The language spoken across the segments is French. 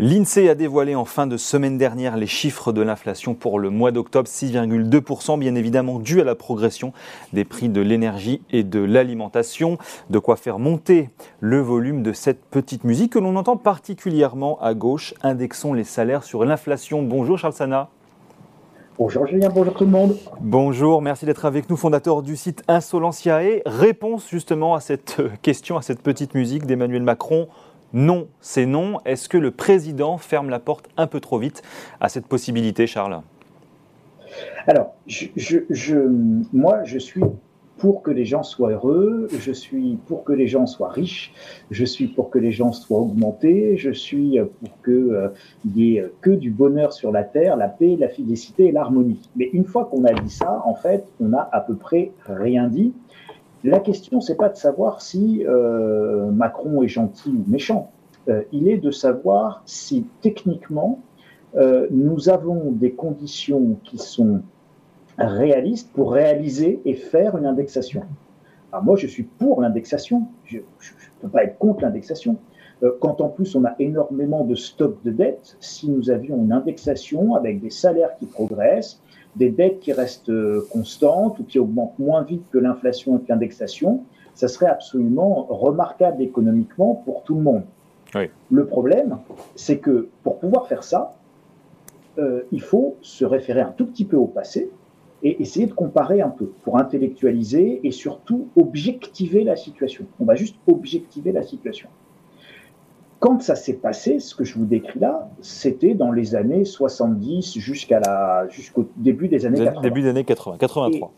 L'INSEE a dévoilé en fin de semaine dernière les chiffres de l'inflation pour le mois d'octobre, 6,2%, bien évidemment dû à la progression des prix de l'énergie et de l'alimentation. De quoi faire monter le volume de cette petite musique que l'on entend particulièrement à gauche. Indexons les salaires sur l'inflation. Bonjour Charles Sana. Bonjour Julien, bonjour tout le monde. Bonjour, merci d'être avec nous, fondateur du site Insolentiae. Réponse justement à cette question, à cette petite musique d'Emmanuel Macron non, c'est non. Est-ce que le président ferme la porte un peu trop vite à cette possibilité, Charles? Alors, moi, je suis pour que les gens soient heureux, je suis pour que les gens soient riches, je suis pour que les gens soient augmentés, je suis pour qu'il euh, n'y ait que du bonheur sur la terre, la paix, la félicité et l'harmonie. Mais une fois qu'on a dit ça, en fait, on n'a à peu près rien dit. La question, c'est pas de savoir si euh, Macron est gentil ou méchant. Euh, il est de savoir si techniquement euh, nous avons des conditions qui sont réalistes pour réaliser et faire une indexation. Alors moi, je suis pour l'indexation. Je ne peux pas être contre l'indexation. quand en plus on a énormément de stocks de dettes, si nous avions une indexation avec des salaires qui progressent, des dettes qui restent euh, constantes ou qui augmentent moins vite que l'inflation et que l'indexation, ça serait absolument remarquable économiquement pour tout le monde. Le problème, c'est que pour pouvoir faire ça, euh, il faut se référer un tout petit peu au passé et essayer de comparer un peu pour intellectualiser et surtout objectiver la situation. On va juste objectiver la situation. Quand ça s'est passé, ce que je vous décris là, c'était dans les années 70 jusqu'à la, jusqu'au début des années 80. Début des années 80, 83.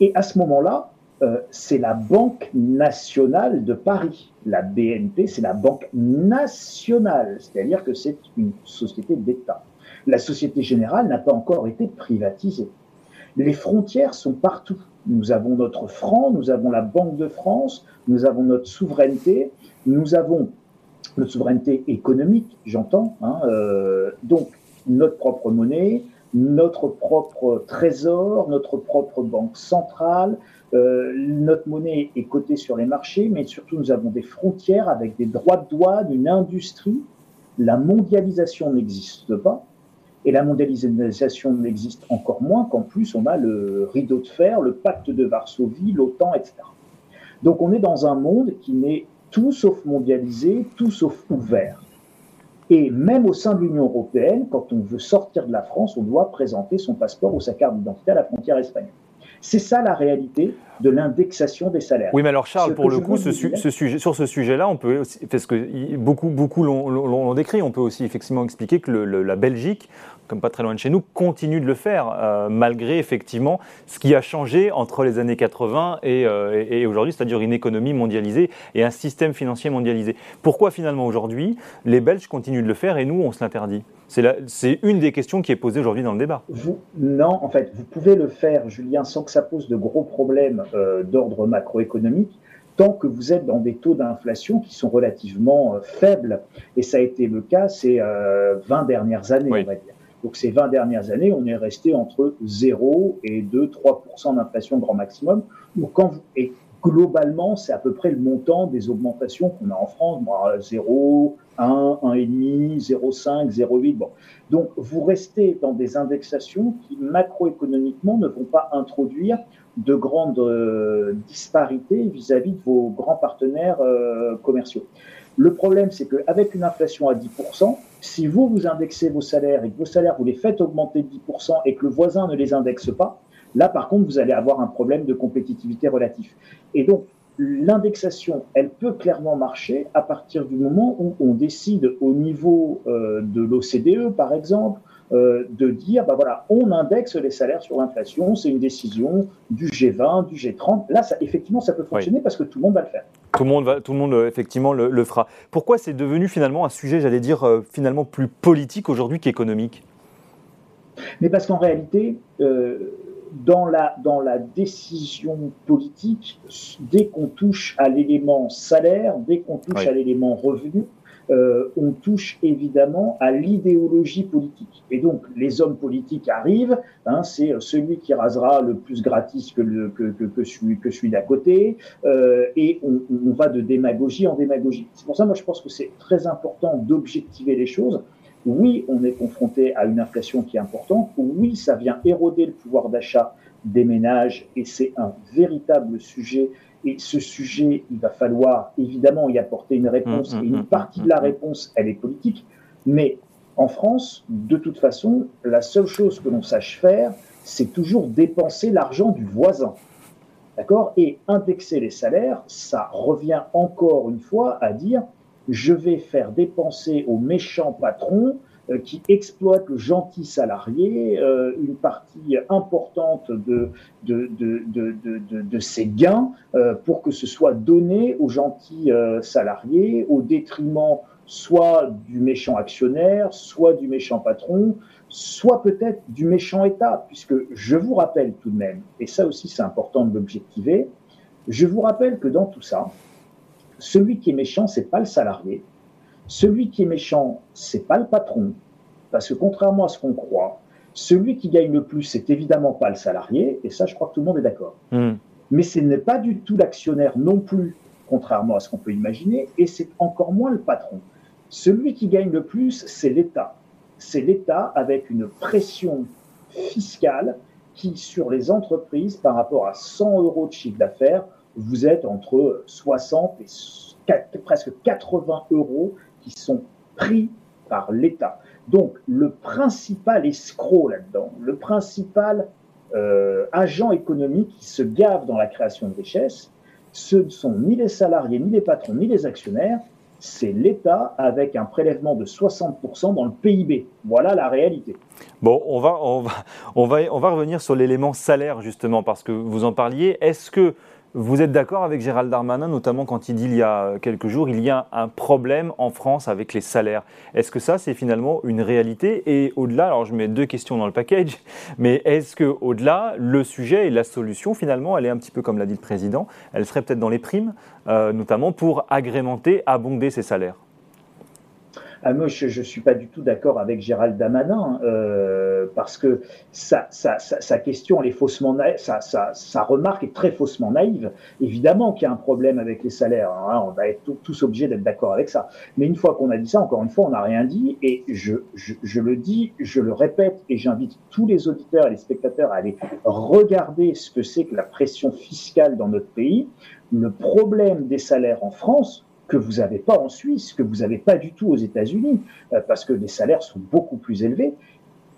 Et, à ce moment-là, euh, c'est la Banque nationale de Paris. La BNP, c'est la Banque nationale, c'est-à-dire que c'est une société d'État. La Société Générale n'a pas encore été privatisée. Les frontières sont partout. Nous avons notre franc, nous avons la Banque de France, nous avons notre souveraineté, nous avons notre souveraineté économique, j'entends. Hein, euh, donc, notre propre monnaie, notre propre trésor, notre propre banque centrale. Euh, notre monnaie est cotée sur les marchés, mais surtout nous avons des frontières avec des droits de douane, une industrie. La mondialisation n'existe pas. Et la mondialisation n'existe encore moins qu'en plus on a le rideau de fer, le pacte de Varsovie, l'OTAN, etc. Donc on est dans un monde qui n'est tout sauf mondialisé, tout sauf ouvert. Et même au sein de l'Union européenne, quand on veut sortir de la France, on doit présenter son passeport ou sa carte d'identité à la frontière espagnole. C'est ça la réalité de l'indexation des salaires. Oui, mais alors Charles, pour le coup, ce, sujet, sur ce sujet-là, on peut aussi, parce que beaucoup, beaucoup l'ont décrit, on peut aussi effectivement expliquer que la Belgique, comme pas très loin de chez nous, continue de le faire, euh, malgré effectivement ce qui a changé entre les années 80 euh, et, et aujourd'hui, c'est-à-dire une économie mondialisée et un système financier mondialisé. Pourquoi finalement aujourd'hui, les Belges continuent de le faire et nous, on se l'interdit? C'est une des questions qui est posée aujourd'hui dans le débat. non, en fait, vous pouvez le faire, Julien, sans que ça pose de gros problèmes euh, d'ordre macroéconomique, tant que vous êtes dans des taux d'inflation qui sont relativement euh, faibles. Et ça a été le cas ces 20 euh, dernières années, on va dire. Donc ces 20 dernières années, on est resté entre 0 et 2-3% d'inflation grand maximum. Donc quand vous, et globalement, c'est à peu près le montant des augmentations qu'on a en France, 0, 1, 1,5, 0,5, 0,8. Bon. Donc, vous restez dans des indexations qui, macroéconomiquement, ne vont pas introduire de grandes euh, disparités vis-à-vis de vos grands partenaires euh, commerciaux. Le problème, c'est qu'avec une inflation à 10%, si vous, vous indexez vos salaires et que vos salaires, vous les faites augmenter de 10% et que le voisin ne les indexe pas, là, par contre, vous allez avoir un problème de compétitivité relatif. Et donc, l'indexation, elle peut clairement marcher à partir du moment où on décide au niveau euh, de l'OCDE, par exemple, euh, de dire, bah voilà, on indexe les salaires sur l'inflation, c'est une décision du G20, du G30. Là, ça, effectivement, ça peut fonctionner parce que tout le monde va le faire. Tout le monde, va, tout le monde effectivement, le, fera. Pourquoi c'est devenu finalement un sujet, j'allais dire, euh, finalement plus politique aujourd'hui qu'économique? Mais parce qu'en réalité, dans la, dans la décision politique, dès qu'on touche à l'élément salaire, dès qu'on touche à l'élément revenu, euh, on touche évidemment à l'idéologie politique. Et donc, les hommes politiques arrivent, hein, c'est celui qui rasera le plus gratis que, le, que, que, que celui, que celui d'à côté, euh, et on, on, va de démagogie en démagogie. C'est pour ça, moi, je pense que c'est très important d'objectiver les choses. Oui, on est confronté à une inflation qui est importante. Oui, ça vient éroder le pouvoir d'achat des ménages, et c'est un véritable sujet et ce sujet, il va falloir évidemment y apporter une réponse. Mmh, mmh, et une mmh, partie de la réponse, elle est politique. Mais en France, de toute façon, la seule chose que l'on sache faire, c'est toujours dépenser l'argent du voisin. D'accord? Et indexer les salaires, ça revient encore une fois à dire je vais faire dépenser aux méchants patrons euh, qui exploite le gentil salarié, euh, une partie importante de, de, de, de, de ses gains euh, pour que ce soit donné aux gentils salariés au détriment soit du méchant actionnaire, soit du méchant patron, soit peut-être du méchant État, puisque je vous rappelle tout de même, et ça aussi c'est important de l'objectiver, je vous rappelle que dans tout ça, celui qui est méchant, c'est pas le salarié, celui qui est méchant, c'est pas le patron, parce que contrairement à ce qu'on croit, celui qui gagne le plus, c'est évidemment pas le salarié, et ça, je crois que tout le monde est d'accord. Hmm. Mais ce n'est pas du tout l'actionnaire non plus, contrairement à ce qu'on peut imaginer, et c'est encore moins le patron. Celui qui gagne le plus, c'est l'État. C'est l'État avec une pression fiscale qui, sur les entreprises, par rapport à 100 euros de chiffre d'affaires, vous êtes entre 60 et presque 80 euros qui sont pris par l'État. Donc, le principal escroc là-dedans, le principal euh, agent économique qui se gave dans la création de richesses, ce ne sont ni les salariés, ni les patrons, ni les actionnaires, c'est l'État avec un prélèvement de 60% dans le PIB. Voilà la réalité. Bon, on va, on va, on va, on va revenir sur l'élément salaire justement, parce que vous en parliez. Est-ce que vous êtes d'accord avec Gérald Darmanin, notamment quand il dit il y a quelques jours, il y a un problème en France avec les salaires. Est-ce que ça, c'est finalement une réalité? Et au-delà, alors je mets deux questions dans le package, mais est-ce que au-delà, le sujet et la solution, finalement, elle est un petit peu comme l'a dit le président, elle serait peut-être dans les primes, euh, notamment pour agrémenter, abonder ces salaires? Ah, moi, je ne suis pas du tout d'accord avec Gérald Damanin, euh, parce que sa, sa, sa, question, elle est faussement sa, sa, remarque est très faussement naïve. Évidemment qu'il y a un problème avec les salaires, hein, on va être tous obligés d'être d'accord avec ça. Mais une fois qu'on a dit ça, encore une fois, on n'a rien dit, et je, je, je, le dis, je le répète, et j'invite tous les auditeurs et les spectateurs à aller regarder ce que c'est que la pression fiscale dans notre pays. Le problème des salaires en France, que vous n'avez pas en Suisse, que vous n'avez pas du tout aux États-Unis, euh, parce que les salaires sont beaucoup plus élevés.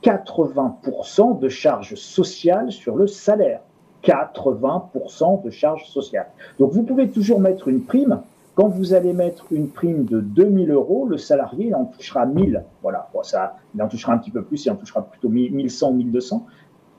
80% de charges sociales sur le salaire. 80% de charges sociales. Donc vous pouvez toujours mettre une prime. Quand vous allez mettre une prime de 2000 euros, le salarié en touchera 1000. Voilà, ça, il en touchera un petit peu plus, il en touchera plutôt 1100 ou 1200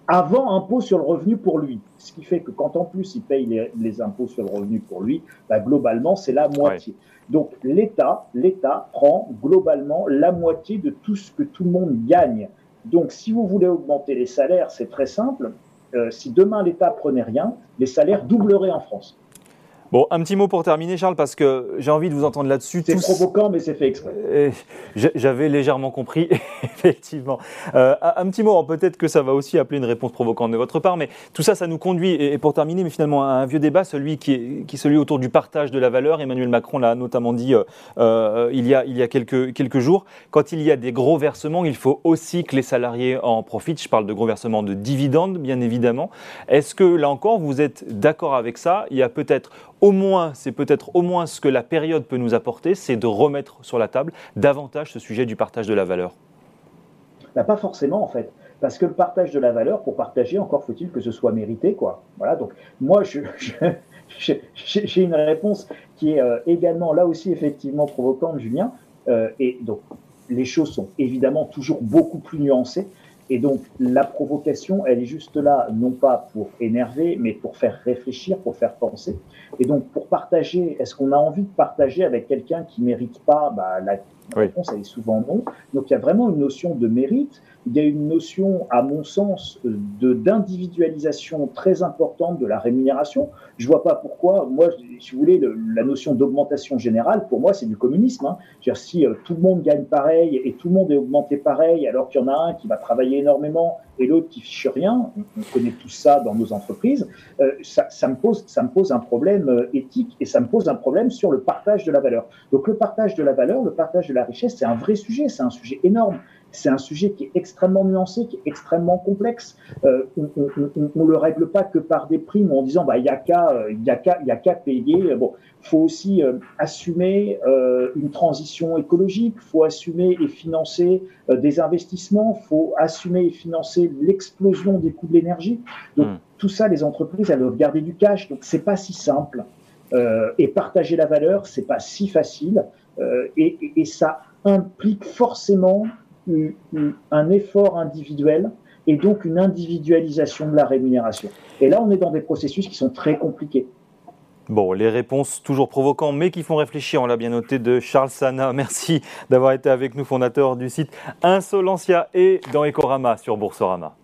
avant impôt sur le revenu pour lui. Ce qui fait que quand en plus il paye les, impôts sur le revenu pour lui, bah, globalement c'est la moitié. Donc l'État, l'État prend globalement la moitié de tout ce que tout le monde gagne. Donc si vous voulez augmenter les salaires, c'est très simple. Euh, si demain l'État prenait rien, les salaires doubleraient en France. Bon, un petit mot pour terminer, Charles, parce que j'ai envie de vous entendre là-dessus. C'est provoquant, mais c'est fait exprès. J'avais légèrement compris, effectivement. Euh, un petit mot, peut-être que ça va aussi appeler une réponse provocante de votre part, mais tout ça, ça nous conduit, et, pour terminer, mais finalement, à un vieux débat, celui qui est, qui celui autour du partage de la valeur. Emmanuel Macron l'a notamment dit euh, euh, il y a, il y a quelques, quelques jours. Quand il y a des gros versements, il faut aussi que les salariés en profitent. Je parle de gros versements de dividendes, bien évidemment. Est-ce que, là encore, vous êtes d'accord avec ça? Il y a peut-être au moins, c'est peut-être au moins ce que la période peut nous apporter, c'est de remettre sur la table davantage ce sujet du partage de la valeur. Bah, pas forcément en fait. Parce que le partage de la valeur, pour partager, encore faut-il que ce soit mérité, quoi. Voilà. Donc moi, j'ai une réponse qui est euh, également là aussi effectivement provocante, Julien. Euh, et donc les choses sont évidemment toujours beaucoup plus nuancées. Et donc, la provocation, elle est juste là, non pas pour énerver, mais pour faire réfléchir, pour faire penser. Et donc, pour partager, est-ce qu'on a envie de partager avec quelqu'un qui mérite pas bah, la réponse, elle est souvent non. Donc il y a vraiment une notion de mérite il y a une notion, à mon sens, d'individualisation très importante de la rémunération. Je vois pas pourquoi, moi, si vous voulez, la notion d'augmentation générale, pour moi, c'est du communisme. Hein. -dire, si euh, tout le monde gagne pareil et tout le monde est augmenté pareil, alors qu'il y en a un qui va travailler énormément et l'autre qui fiche rien, on connaît tout ça dans nos entreprises, euh, ça, ça, me pose, ça me pose un problème euh, éthique et ça me pose un problème sur le partage de la valeur. Donc le partage de la valeur, le partage de la richesse, c'est un vrai sujet, c'est un sujet énorme. C'est un sujet qui est extrêmement nuancé, qui est extrêmement complexe. Euh, on ne le règle pas que par des primes en disant bah il y a qu'à euh, il y a qu'à il y a qu'à payer. Bon, faut aussi euh, assumer euh, une transition écologique, faut assumer et financer euh, des investissements, faut assumer et financer l'explosion des coûts de l'énergie. Donc hmm. tout ça, les entreprises elles doivent garder du cash. Donc c'est pas si simple. et partager la valeur, c'est pas si facile. Et, et, et ça implique forcément un effort individuel et donc une individualisation de la rémunération. Et là, on est dans des processus qui sont très compliqués. Bon, les réponses toujours provocantes, mais qui font réfléchir, on l'a bien noté, de Charles Sana. Merci d'avoir été avec nous, fondateur du site Insolencia et dans Ecorama sur Boursorama.